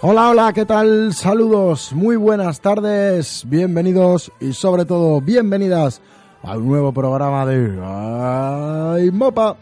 Hola, hola, ¿qué tal? Saludos, muy buenas tardes, bienvenidos y sobre todo bienvenidas a un nuevo programa de Mopa.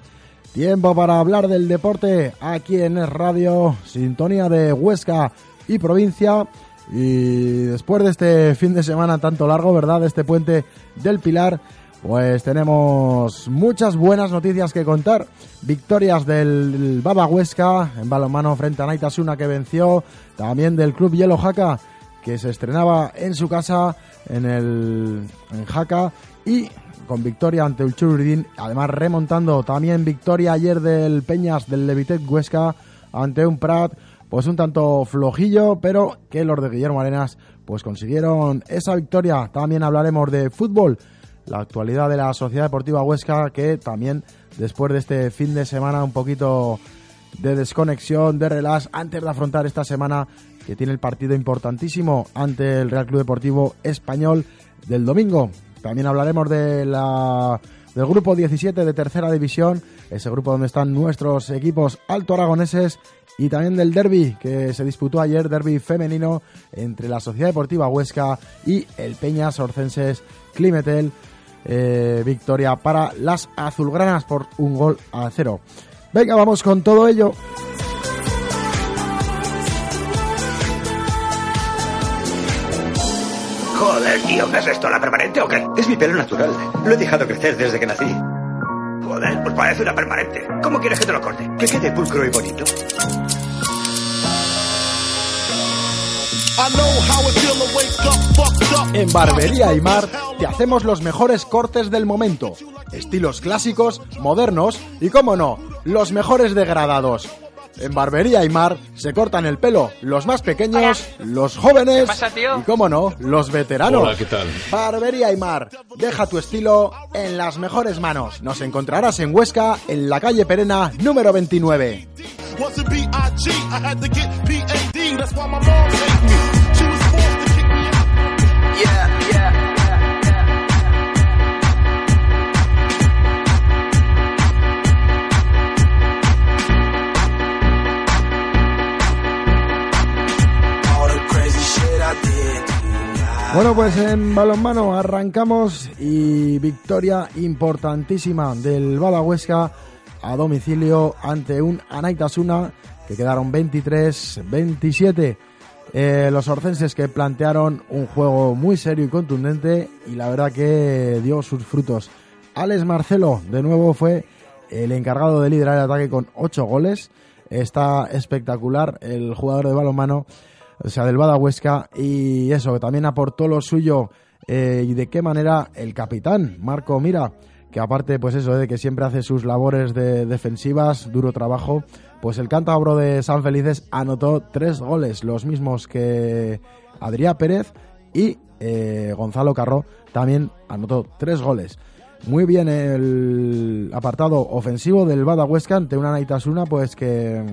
Tiempo para hablar del deporte aquí en Radio, sintonía de Huesca y provincia. Y después de este fin de semana tanto largo, ¿verdad? Este puente del Pilar, pues tenemos muchas buenas noticias que contar. Victorias del Baba Huesca en balonmano frente a Naitasuna que venció. También del Club Hielo Jaca que se estrenaba en su casa en el en Jaca y con victoria ante el Chururidín. Además remontando también victoria ayer del Peñas del Levitec Huesca ante un Prat pues un tanto flojillo, pero que los de Guillermo Arenas pues consiguieron esa victoria. También hablaremos de fútbol la actualidad de la Sociedad Deportiva Huesca, que también después de este fin de semana un poquito de desconexión, de relax, antes de afrontar esta semana que tiene el partido importantísimo ante el Real Club Deportivo Español del domingo. También hablaremos de la, del grupo 17 de tercera división, ese grupo donde están nuestros equipos alto aragoneses y también del derby que se disputó ayer, derby femenino entre la Sociedad Deportiva Huesca y el Peñas Orcenses Climetel eh, victoria para las azulgranas por un gol a cero. Venga, vamos con todo ello. Joder, tío, ¿qué es esto? ¿La permanente o qué? Es mi pelo natural. Lo he dejado crecer desde que nací. Joder, pues parece una permanente. ¿Cómo quieres que te lo corte? Que quede pulcro y bonito. En Barbería Aymar te hacemos los mejores cortes del momento. Estilos clásicos, modernos y, como no, los mejores degradados. En Barbería Aymar se cortan el pelo los más pequeños, los jóvenes y, como no, los veteranos. Hola, ¿qué tal? Barbería Aymar, deja tu estilo en las mejores manos. Nos encontrarás en Huesca, en la calle Perena, número 29. Was Bueno, pues en balonmano arrancamos y victoria importantísima del Bala Huesca a domicilio ante un Anaitasuna que quedaron 23-27. Eh, los orcenses que plantearon un juego muy serio y contundente y la verdad que dio sus frutos. Alex Marcelo de nuevo fue el encargado de liderar el ataque con 8 goles. Está espectacular el jugador de balonmano, o sea, del Bada Huesca y eso, también aportó lo suyo eh, y de qué manera el capitán, Marco Mira, que aparte, pues eso, de que siempre hace sus labores de defensivas, duro trabajo, pues el cántabro de San Felices anotó tres goles, los mismos que Adrián Pérez y eh, Gonzalo Carro también anotó tres goles. Muy bien el apartado ofensivo del Bada Huesca ante una Naitasuna, pues que,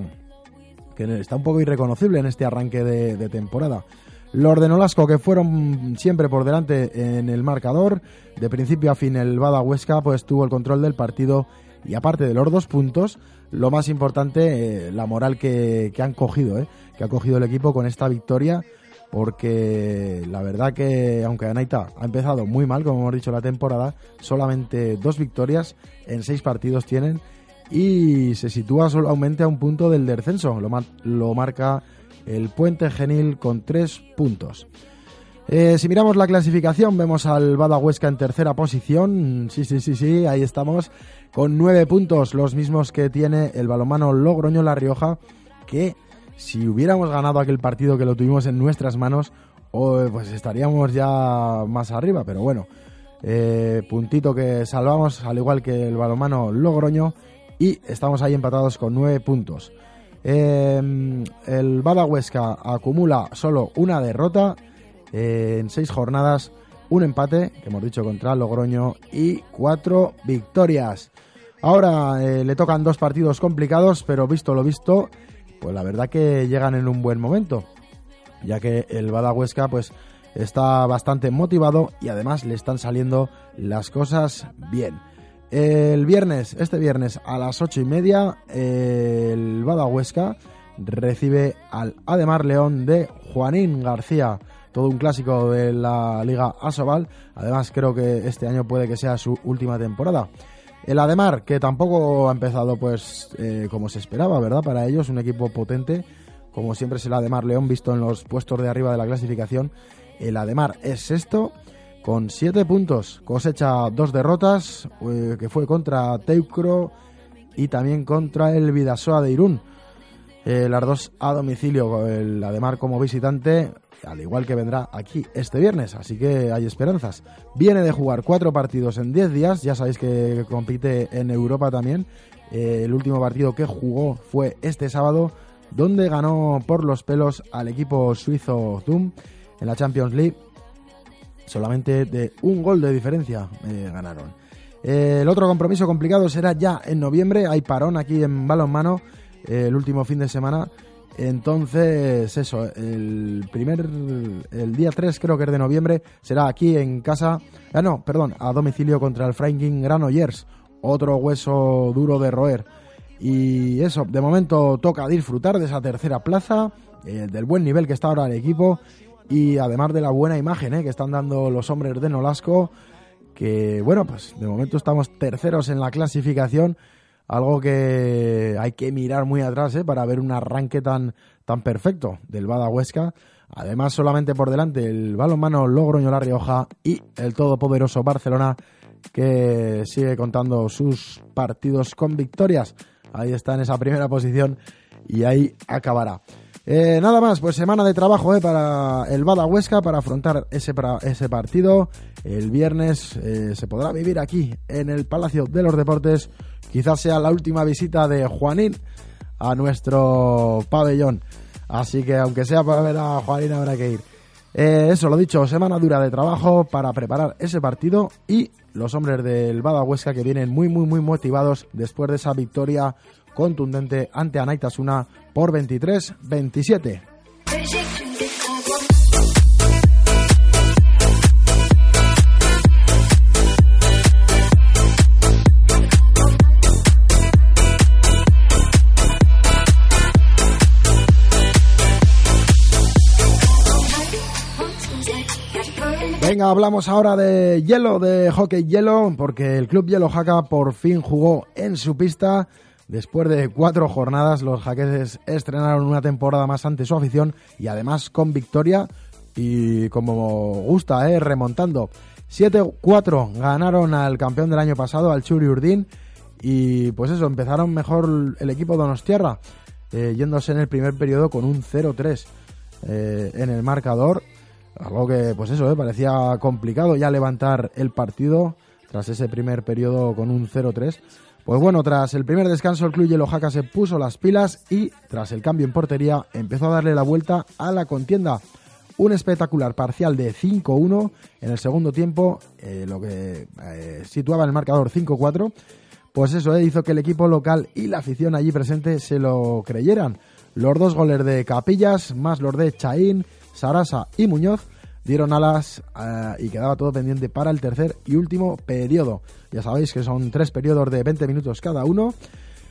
que está un poco irreconocible en este arranque de, temporada. Los de Nolasco, que fueron siempre por delante en el marcador, de principio a fin el Bada Huesca pues tuvo el control del partido y aparte de los dos puntos, lo más importante, eh, la moral que, que han cogido, eh, que ha cogido el equipo con esta victoria, porque la verdad que aunque Anaita ha empezado muy mal, como hemos dicho la temporada, solamente dos victorias en seis partidos tienen y se sitúa solamente a un punto del descenso, lo, lo marca el Puente Genil con tres puntos. Eh, si miramos la clasificación, vemos al Bada Huesca en tercera posición. Sí, sí, sí, sí, ahí estamos. Con nueve puntos, los mismos que tiene el balomano Logroño La Rioja, que si hubiéramos ganado aquel partido que lo tuvimos en nuestras manos, oh, pues estaríamos ya más arriba. Pero bueno, eh, puntito que salvamos, al igual que el balomano Logroño, y estamos ahí empatados con nueve puntos. Eh, el Bada Huesca acumula solo una derrota eh, en seis jornadas, un empate, que hemos dicho contra Logroño, y cuatro victorias. Ahora eh, le tocan dos partidos complicados, pero visto lo visto, pues la verdad que llegan en un buen momento, ya que el Bada Huesca pues está bastante motivado y además le están saliendo las cosas bien. El viernes, este viernes a las ocho y media, el Bada Huesca recibe al Ademar León de Juanín García, todo un clásico de la Liga Asobal. Además, creo que este año puede que sea su última temporada. El Ademar, que tampoco ha empezado pues eh, como se esperaba, ¿verdad? Para ellos, un equipo potente, como siempre es el Ademar León, visto en los puestos de arriba de la clasificación. El Ademar es sexto con siete puntos, cosecha dos derrotas, eh, que fue contra Teucro y también contra el Vidasoa de Irún. Eh, las dos a domicilio, el Ademar como visitante, al igual que vendrá aquí este viernes, así que hay esperanzas. Viene de jugar cuatro partidos en diez días, ya sabéis que compite en Europa también. Eh, el último partido que jugó fue este sábado, donde ganó por los pelos al equipo suizo Zoom en la Champions League solamente de un gol de diferencia eh, ganaron. Eh, el otro compromiso complicado será ya en noviembre, hay parón aquí en balonmano eh, el último fin de semana. Entonces, eso, el primer, el día 3 creo que es de noviembre, será aquí en casa, ah no, perdón, a domicilio contra el Franklin Granollers, otro hueso duro de roer. Y eso, de momento toca disfrutar de esa tercera plaza, del buen nivel que está ahora el equipo y además de la buena imagen ¿eh? que están dando los hombres de Nolasco, que bueno, pues de momento estamos terceros en la clasificación, algo que hay que mirar muy atrás ¿eh? para ver un arranque tan, tan perfecto del Bada Huesca. Además, solamente por delante el balonmano Logroño La Rioja y el todopoderoso Barcelona, que sigue contando sus partidos con victorias. Ahí está en esa primera posición y ahí acabará. Eh, nada más, pues semana de trabajo eh, para el Bada Huesca para afrontar ese, ese partido. El viernes eh, se podrá vivir aquí en el Palacio de los Deportes. Quizás sea la última visita de Juanín a nuestro pabellón. Así que aunque sea para ver a Juanín habrá que ir. eso, lo dicho, semana dura de trabajo para preparar ese partido y los hombres del Bada Huesca que vienen muy, muy, muy motivados después de esa victoria contundente ante Anaitasuna por 23-27. Venga, hablamos ahora de hielo, de hockey hielo, porque el club Hielo Jaca por fin jugó en su pista Después de cuatro jornadas, los jaqueses estrenaron una temporada más ante su afición y además con victoria y como gusta, ¿eh? remontando. 7-4 ganaron al campeón del año pasado, al Churi Urdín, y pues eso, empezaron mejor el equipo Donostierra, eh, yéndose en el primer periodo con un 0-3 eh, en el marcador, algo que pues eso, eh, parecía complicado ya levantar el partido tras ese primer periodo con un 0-3. Pues bueno, tras el primer descanso el club Yellow Jaca se puso las pilas y tras el cambio en portería empezó a darle la vuelta a la contienda. Un espectacular parcial de 5-1 en el segundo tiempo, eh, lo que eh, situaba el marcador 5-4. Pues eso eh, hizo que el equipo local y la afición allí presente se lo creyeran. Los dos goles de Capillas, más los de Chaín, Sarasa y Muñoz, dieron alas eh, y quedaba todo pendiente para el tercer y último periodo. Ya sabéis que son tres periodos de 20 minutos cada uno.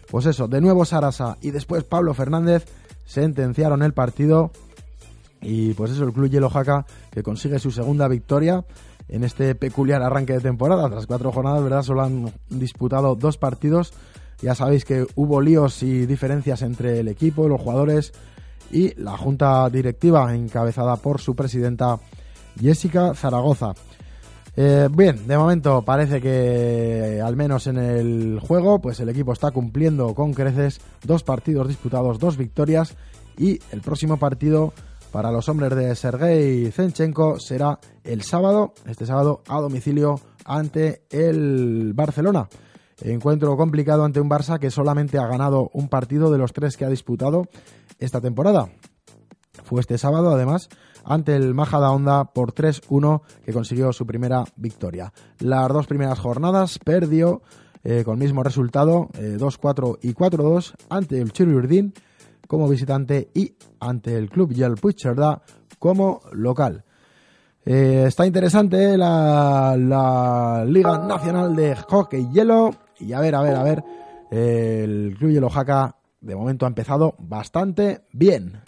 Pues eso, de nuevo Sarasa y después Pablo Fernández sentenciaron el partido. Y pues eso, el club Yellow Jaca que consigue su segunda victoria en este peculiar arranque de temporada. Tras cuatro jornadas, ¿verdad? Solo han disputado dos partidos. Ya sabéis que hubo líos y diferencias entre el equipo, los jugadores y la junta directiva encabezada por su presidenta Jessica Zaragoza. Eh, bien, de momento parece que al menos en el juego, pues el equipo está cumpliendo con creces dos partidos disputados, dos victorias y el próximo partido para los hombres de Sergei Zenchenko será el sábado, este sábado a domicilio ante el Barcelona. Encuentro complicado ante un Barça que solamente ha ganado un partido de los tres que ha disputado esta temporada. Fue este sábado, además, ante el Majada Honda por 3-1 que consiguió su primera victoria. Las dos primeras jornadas perdió eh, con el mismo resultado, 2-4 eh, y 4-2 ante el Chirurdin como visitante y ante el Club Yel como local. Eh, está interesante la, la, Liga Nacional de Hockey Hielo y a ver, a ver, a ver, el Club Hielo Jaca de momento ha empezado bastante bien.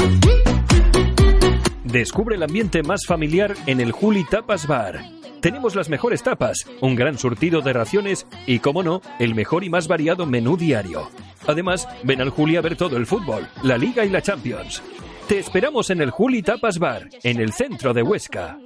Descubre el ambiente más familiar en el Juli Tapas Bar. Tenemos las mejores tapas, un gran surtido de raciones y, como no, el mejor y más variado menú diario. Además, ven al Juli a ver todo el fútbol, la Liga y la Champions. Te esperamos en el Juli Tapas Bar, en el centro de Huesca.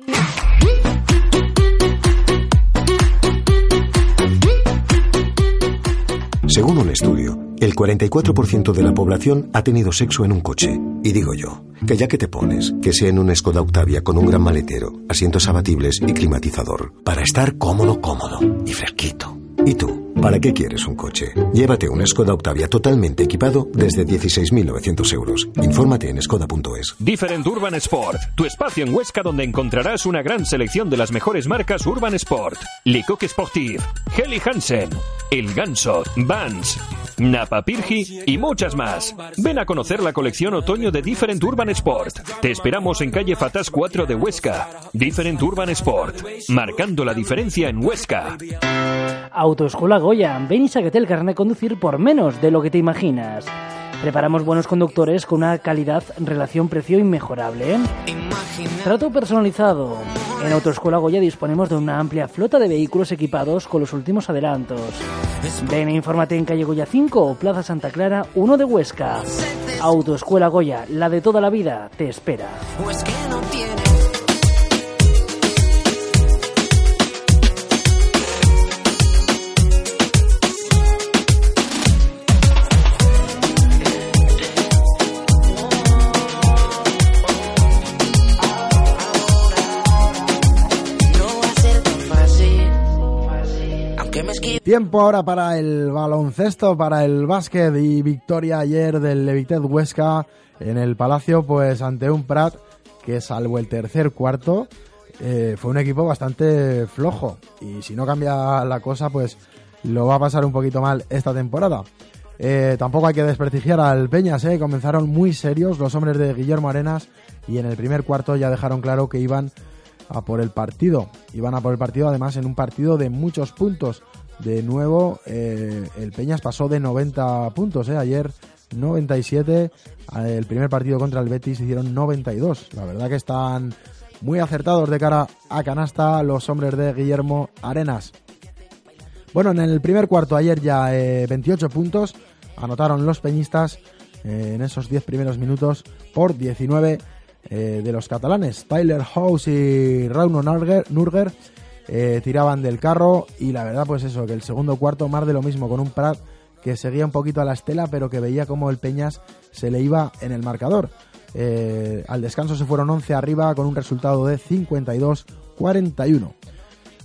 Según un estudio, el 44% de la población ha tenido sexo en un coche. Y digo yo, que ya que te pones, que sea en un Skoda Octavia con un gran maletero, asientos abatibles y climatizador, para estar cómodo, cómodo y fresquito. ¿Y tú? ¿Para qué quieres un coche? Llévate un Skoda Octavia totalmente equipado desde 16.900 euros. Infórmate en skoda.es. Different Urban Sport, tu espacio en Huesca donde encontrarás una gran selección de las mejores marcas Urban Sport. Lecoq Sportif, Heli Hansen, El Ganso, Vans, Napa Pirgi y muchas más. Ven a conocer la colección otoño de Different Urban Sport. Te esperamos en calle Fatas 4 de Huesca. Different Urban Sport, marcando la diferencia en Huesca. Autoescuela Goya, ven y sáquete el carnet conducir por menos de lo que te imaginas. Preparamos buenos conductores con una calidad, relación, precio inmejorable. Trato personalizado. En Autoescuela Goya disponemos de una amplia flota de vehículos equipados con los últimos adelantos. Ven e infórmate en calle Goya 5 o Plaza Santa Clara 1 de Huesca. Autoescuela Goya, la de toda la vida, te espera. Tiempo ahora para el baloncesto, para el básquet y victoria ayer del Levitet Huesca en el Palacio, pues ante un Prat que salvo el tercer cuarto eh, fue un equipo bastante flojo y si no cambia la cosa pues lo va a pasar un poquito mal esta temporada. Eh, tampoco hay que desprestigiar al Peñas, eh. comenzaron muy serios los hombres de Guillermo Arenas y en el primer cuarto ya dejaron claro que iban a por el partido. Iban a por el partido además en un partido de muchos puntos de nuevo eh, el Peñas pasó de 90 puntos, eh, ayer 97, el primer partido contra el Betis hicieron 92. La verdad que están muy acertados de cara a canasta los hombres de Guillermo Arenas. Bueno, en el primer cuarto ayer ya 28 eh, puntos anotaron los peñistas en esos 10 primeros minutos por 19 de los catalanes. Tyler House y Rauno Nurger eh, tiraban del carro y la verdad pues eso, que el segundo cuarto más de lo mismo con un Prat que seguía un poquito a la estela pero que veía como el Peñas se le iba en el marcador. Eh, al descanso se fueron 11 arriba con un resultado de 52-41.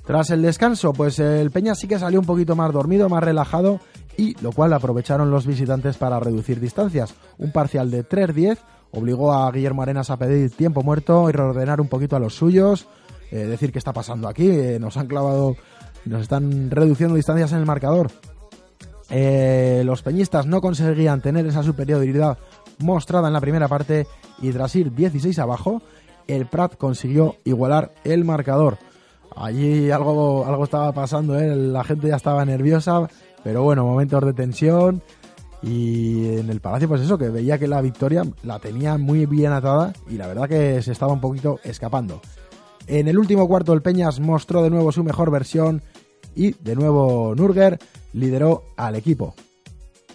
Tras el descanso, pues el Peñas sí que salió un poquito más dormido, más relajado y lo cual aprovecharon los visitantes para reducir distancias. Un parcial de 3-10 obligó a Guillermo Arenas a pedir tiempo muerto y reordenar un poquito a los suyos. Eh, decir qué está pasando aquí. Eh, nos han clavado, nos están reduciendo distancias en el marcador. Eh, los peñistas no conseguían tener esa superioridad mostrada en la primera parte y tras ir 16 abajo, el Prat consiguió igualar el marcador. Allí algo, algo estaba pasando, la gente ya estaba nerviosa, pero bueno, momentos de tensión. Y en el Palacio, pues eso, que veía que la victoria la tenía muy bien atada y la verdad que se estaba un poquito escapando. En el último cuarto el Peñas mostró de nuevo su mejor versión y de nuevo Nurger lideró al equipo.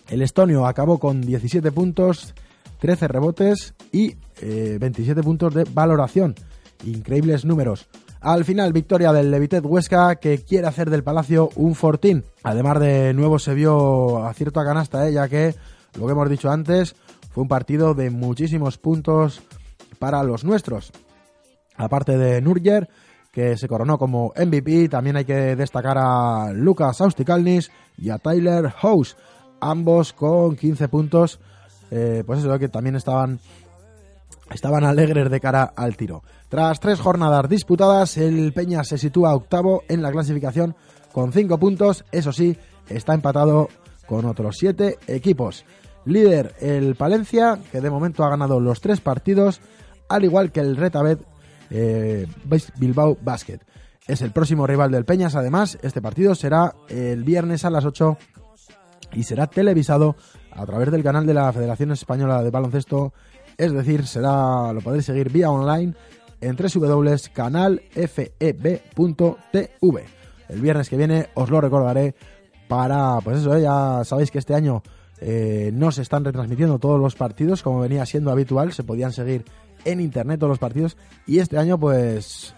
El estonio acabó con 17 puntos, 13 rebotes y 27 eh, puntos de valoración. increíbles números. Al final, victoria del Levitet Huesca que quiere hacer del Palacio un fortín. Además de nuevo se vio a canasta, ¿eh? ya que lo que hemos dicho antes fue un partido de muchísimos puntos para los nuestros. Aparte de Nurger, que se coronó como MVP, también hay que destacar a Lucas Austikalnis y a Tyler House, ambos con 15 puntos. Eh, pues eso, que también estaban estaban alegres de cara al tiro. Tras tres jornadas disputadas, el Peña se sitúa octavo en la clasificación con cinco puntos. Eso sí, está empatado con otros siete equipos. Líder el Palencia, que de momento ha ganado los tres partidos, al igual que el Retabet eh, Bilbao Basket. Es el próximo rival del Peñas, además, este partido será el viernes a las 8 y será televisado a través del canal de la Federación Española de Baloncesto es decir, será lo podréis seguir vía online en www.canalfeb.tv. El viernes que viene os lo recordaré para, pues eso, ¿eh? ya sabéis que este año eh, no se están retransmitiendo todos los partidos como venía siendo habitual, se podían seguir en internet todos los partidos y este año pues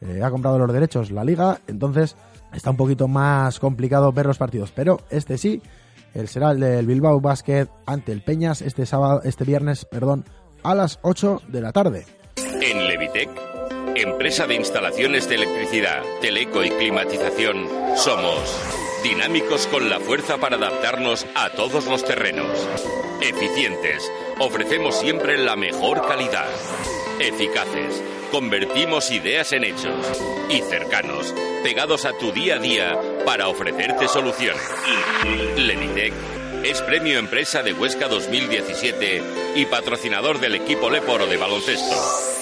eh, ha comprado los derechos la liga, entonces está un poquito más complicado ver los partidos, pero este sí, el será el del Bilbao Basket ante el Peñas este sábado, este viernes, perdón, a las 8 de la tarde. En Levitec, empresa de instalaciones de electricidad, teleco y climatización, somos dinámicos con la fuerza para adaptarnos a todos los terrenos. Eficientes, ofrecemos siempre la mejor calidad. Eficaces, convertimos ideas en hechos. Y cercanos, pegados a tu día a día para ofrecerte soluciones. Levitec es Premio Empresa de Huesca 2017 y patrocinador del equipo Leporo de baloncesto.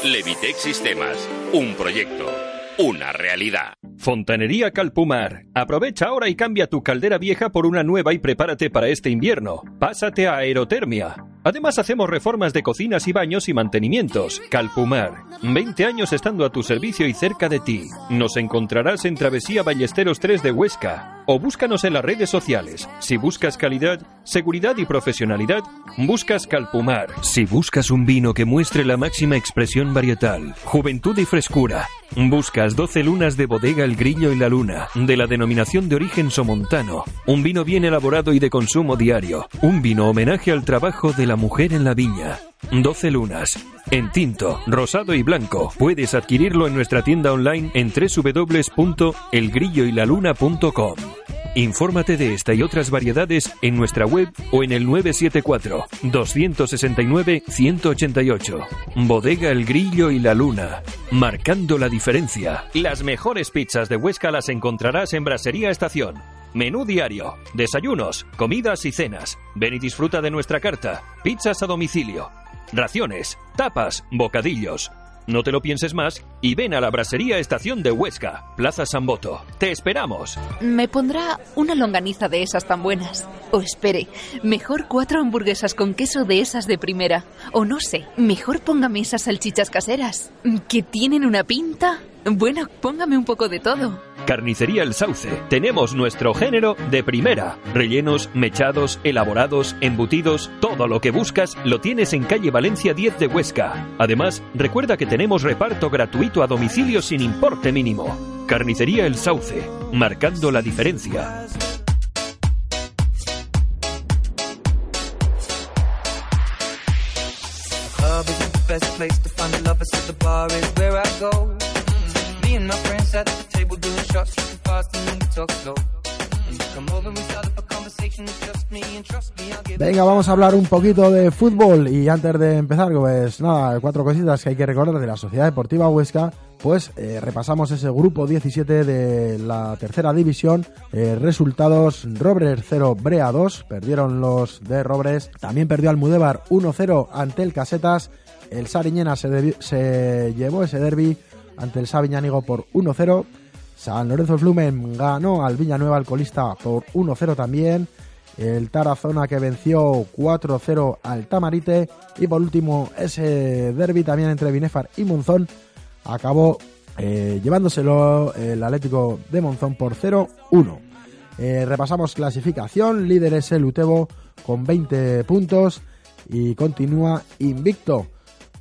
Levitec Sistemas, un proyecto, una realidad. Fontanería Calpumar. Aprovecha ahora y cambia tu caldera vieja por una nueva y prepárate para este invierno. Pásate a Aerotermia. Además hacemos reformas de cocinas y baños y mantenimientos. Calpumar. 20 años estando a tu servicio y cerca de ti. Nos encontrarás en Travesía Ballesteros 3 de Huesca. O búscanos en las redes sociales. Si buscas calidad, seguridad y profesionalidad, buscas Calpumar. Si buscas un vino que muestre la máxima expresión varietal, juventud y frescura, buscas 12 lunas de bodega El Grillo y la Luna, de la denominación de origen somontano. Un vino bien elaborado y de consumo diario. Un vino homenaje al trabajo de la mujer en la viña. 12 lunas. En tinto, rosado y blanco. Puedes adquirirlo en nuestra tienda online en www.elgrilloylaluna.com. Infórmate de esta y otras variedades en nuestra web o en el 974-269-188. Bodega El Grillo y la Luna, marcando la diferencia. Las mejores pizzas de Huesca las encontrarás en Brasería Estación. Menú diario, desayunos, comidas y cenas. Ven y disfruta de nuestra carta. Pizzas a domicilio. Raciones, tapas, bocadillos. No te lo pienses más y ven a la Brasería Estación de Huesca, Plaza San Boto. Te esperamos. Me pondrá una longaniza de esas tan buenas. O espere, mejor cuatro hamburguesas con queso de esas de primera. O no sé, mejor póngame esas salchichas caseras. Que tienen una pinta. Bueno, póngame un poco de todo. Carnicería El Sauce. Tenemos nuestro género de primera. Rellenos, mechados, elaborados, embutidos, todo lo que buscas lo tienes en calle Valencia 10 de Huesca. Además, recuerda que tenemos reparto gratuito a domicilio sin importe mínimo. Carnicería El Sauce, marcando la diferencia. Venga, vamos a hablar un poquito de fútbol y antes de empezar, pues nada, cuatro cositas que hay que recordar de la Sociedad Deportiva Huesca. Pues eh, repasamos ese grupo 17 de la tercera división. Eh, resultados: Robres 0, Brea 2. Perdieron los de Robres. También perdió Almudévar 1-0 ante el Casetas. El Sariñena se, se llevó ese derby ante el Sabiñánigo por 1-0. San Lorenzo Flumen ganó al Villanueva Alcolista por 1-0 también. El Tarazona que venció 4-0 al Tamarite. Y por último, ese derby también entre Binefar y Monzón acabó eh, llevándoselo el Atlético de Monzón por 0-1. Eh, repasamos clasificación. Líder es el Utebo con 20 puntos y continúa invicto.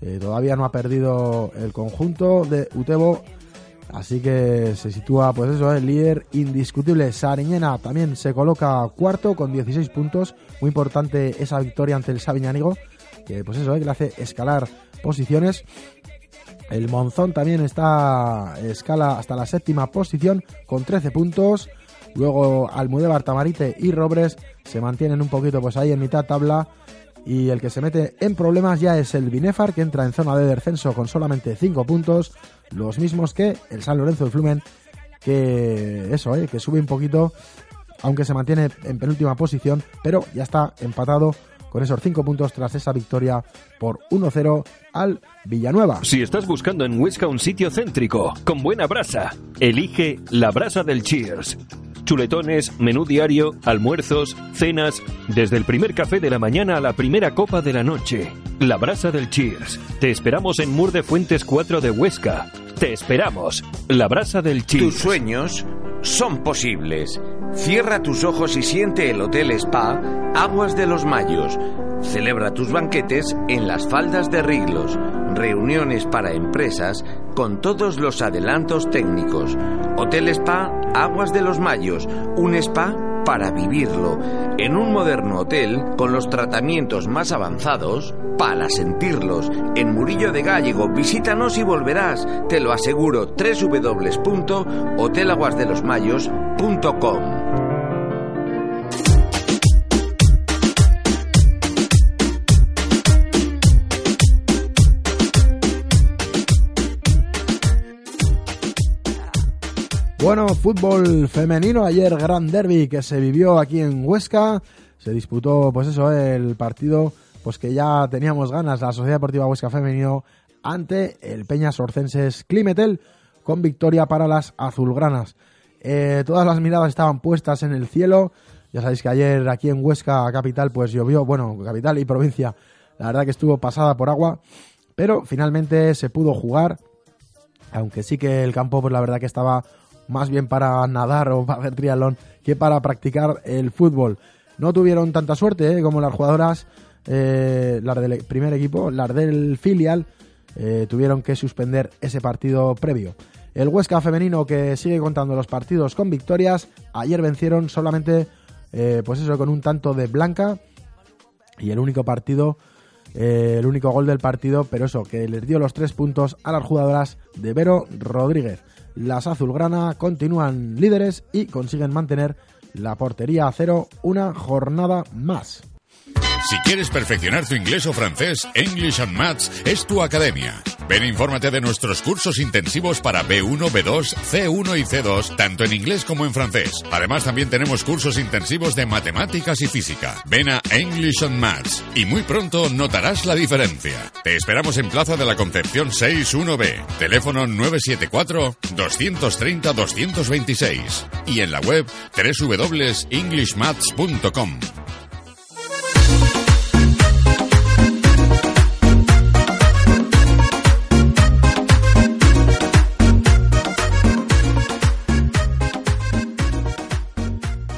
Eh, todavía no ha perdido el conjunto de Utebo. Así que se sitúa, pues eso, el líder indiscutible. Sariñena también se coloca cuarto con 16 puntos. Muy importante esa victoria ante el Sabiñánigo, que pues eso, que le hace escalar posiciones. El Monzón también está escala hasta la séptima posición con 13 puntos. Luego Almudévar, Tamarite y Robres se mantienen un poquito pues ahí en mitad tabla. Y el que se mete en problemas ya es el Binefar, que entra en zona de descenso con solamente 5 puntos. Los mismos que el San Lorenzo del Flumen, que eso, eh, que sube un poquito, aunque se mantiene en penúltima posición, pero ya está empatado con esos 5 puntos tras esa victoria por 1-0 al Villanueva. Si estás buscando en Huesca un sitio céntrico, con buena brasa, elige la brasa del Cheers. Chuletones, menú diario, almuerzos, cenas, desde el primer café de la mañana a la primera copa de la noche. La brasa del Cheers. Te esperamos en Mur de Fuentes 4 de Huesca. Te esperamos. La brasa del Cheers. Tus sueños son posibles. Cierra tus ojos y siente el Hotel Spa Aguas de los Mayos. Celebra tus banquetes en las faldas de Riglos. Reuniones para empresas con todos los adelantos técnicos. Hotel Spa Aguas de los Mayos. Un spa para vivirlo. En un moderno hotel con los tratamientos más avanzados para sentirlos. En Murillo de Gallego, visítanos y volverás. Te lo aseguro. www.hotelaguasdelosmayos.com Bueno, fútbol femenino, ayer gran derby que se vivió aquí en Huesca, se disputó pues eso, el partido pues que ya teníamos ganas, la Sociedad Deportiva Huesca Femenino ante el Peñas Orcenses Climetel con victoria para las azulgranas. Eh, todas las miradas estaban puestas en el cielo, ya sabéis que ayer aquí en Huesca capital pues llovió, bueno, capital y provincia, la verdad que estuvo pasada por agua, pero finalmente se pudo jugar, aunque sí que el campo pues la verdad que estaba más bien para nadar o para hacer triatlón que para practicar el fútbol. No tuvieron tanta suerte ¿eh? como las jugadoras, eh, las del primer equipo, las del filial, eh, tuvieron que suspender ese partido previo. El Huesca femenino que sigue contando los partidos con victorias, ayer vencieron solamente, pues eso, con un tanto de Blanca y el único partido el único gol del partido, pero eso, que les dio los tres puntos a las jugadoras de Vero Rodríguez. Las azulgrana continúan líderes y consiguen mantener la portería a cero una jornada más. Si quieres perfeccionar tu inglés o francés, English and Maths es tu academia. Ven, infórmate de nuestros cursos intensivos para B1, B2, C1 y C2, tanto en inglés como en francés. Además, también tenemos cursos intensivos de matemáticas y física. Ven a English and Maths y muy pronto notarás la diferencia. Te esperamos en Plaza de la Concepción 61B, teléfono 974-230-226 y en la web www.englishmaths.com.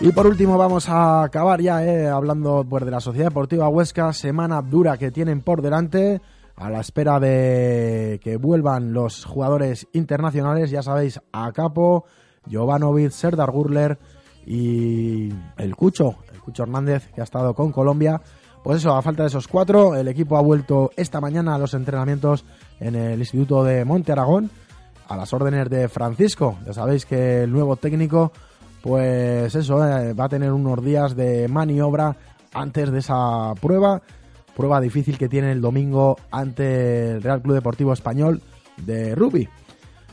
Y por último vamos a acabar ya eh, hablando pues, de la Sociedad Deportiva Huesca, semana dura que tienen por delante, a la espera de que vuelvan los jugadores internacionales, ya sabéis, a Capo, Jovanovic, Serdar Gurler y el Cucho, el Cucho Hernández, que ha estado con Colombia. Pues eso, a falta de esos cuatro, el equipo ha vuelto esta mañana a los entrenamientos en el Instituto de Monte Aragón, a las órdenes de Francisco. Ya sabéis que el nuevo técnico pues eso, eh, va a tener unos días de maniobra antes de esa prueba, prueba difícil que tiene el domingo ante el Real Club Deportivo Español de rugby.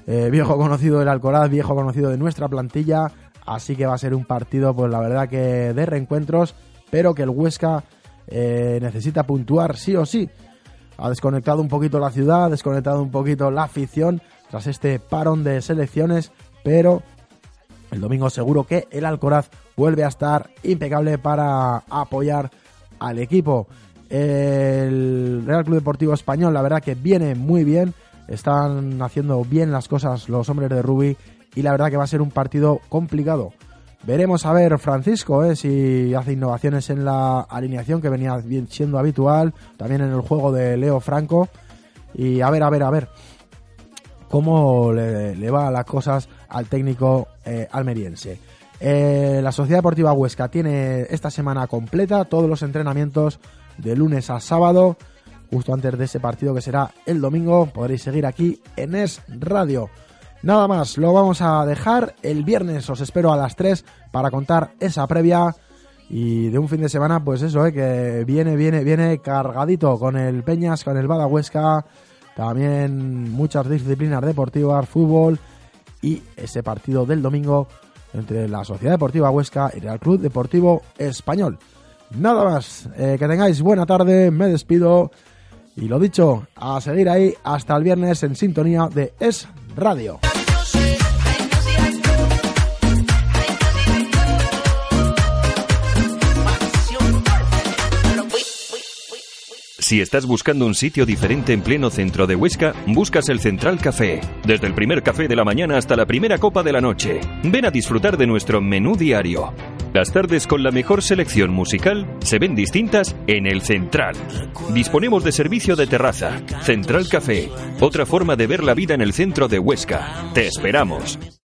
Eh, viejo conocido del Alcoraz, viejo conocido de nuestra plantilla, así que va a ser un partido, pues la verdad que de reencuentros, pero que el Huesca eh, necesita puntuar sí o sí. Ha desconectado un poquito la ciudad, ha desconectado un poquito la afición tras este parón de selecciones, pero el domingo seguro que el Alcoraz vuelve a estar impecable para apoyar al equipo. El Real Club Deportivo Español, la verdad que viene muy bien. Están haciendo bien las cosas los hombres de Rubi y la verdad que va a ser un partido complicado. Veremos a ver Francisco eh, si hace innovaciones en la alineación que venía siendo habitual, también en el juego de Leo Franco. y a ver, a ver, a ver cómo le, va las cosas al técnico eh, almeriense. Eh, la Sociedad Deportiva Huesca tiene esta semana completa todos los entrenamientos de lunes a sábado, justo antes de ese partido que será el domingo. Podréis seguir aquí en Es Radio. Nada más, lo vamos a dejar. El viernes os espero a las 3 para contar esa previa. Y de un fin de semana, pues eso, eh, que viene, viene, viene cargadito con el Peñas, con el Bada Huesca. También muchas disciplinas deportivas, fútbol y ese partido del domingo entre la Sociedad Deportiva Huesca y el Club Deportivo Español. Nada más, eh, que tengáis buena tarde, me despido y lo dicho, a seguir ahí hasta el viernes en sintonía de Es Radio. Si estás buscando un sitio diferente en pleno centro de Huesca, buscas el Central Café. Desde el primer café de la mañana hasta la primera copa de la noche. Ven a disfrutar de nuestro menú diario. Las tardes con la mejor selección musical se ven distintas en el Central. Disponemos de servicio de terraza. Central Café. Otra forma de ver la vida en el centro de Huesca. Te esperamos.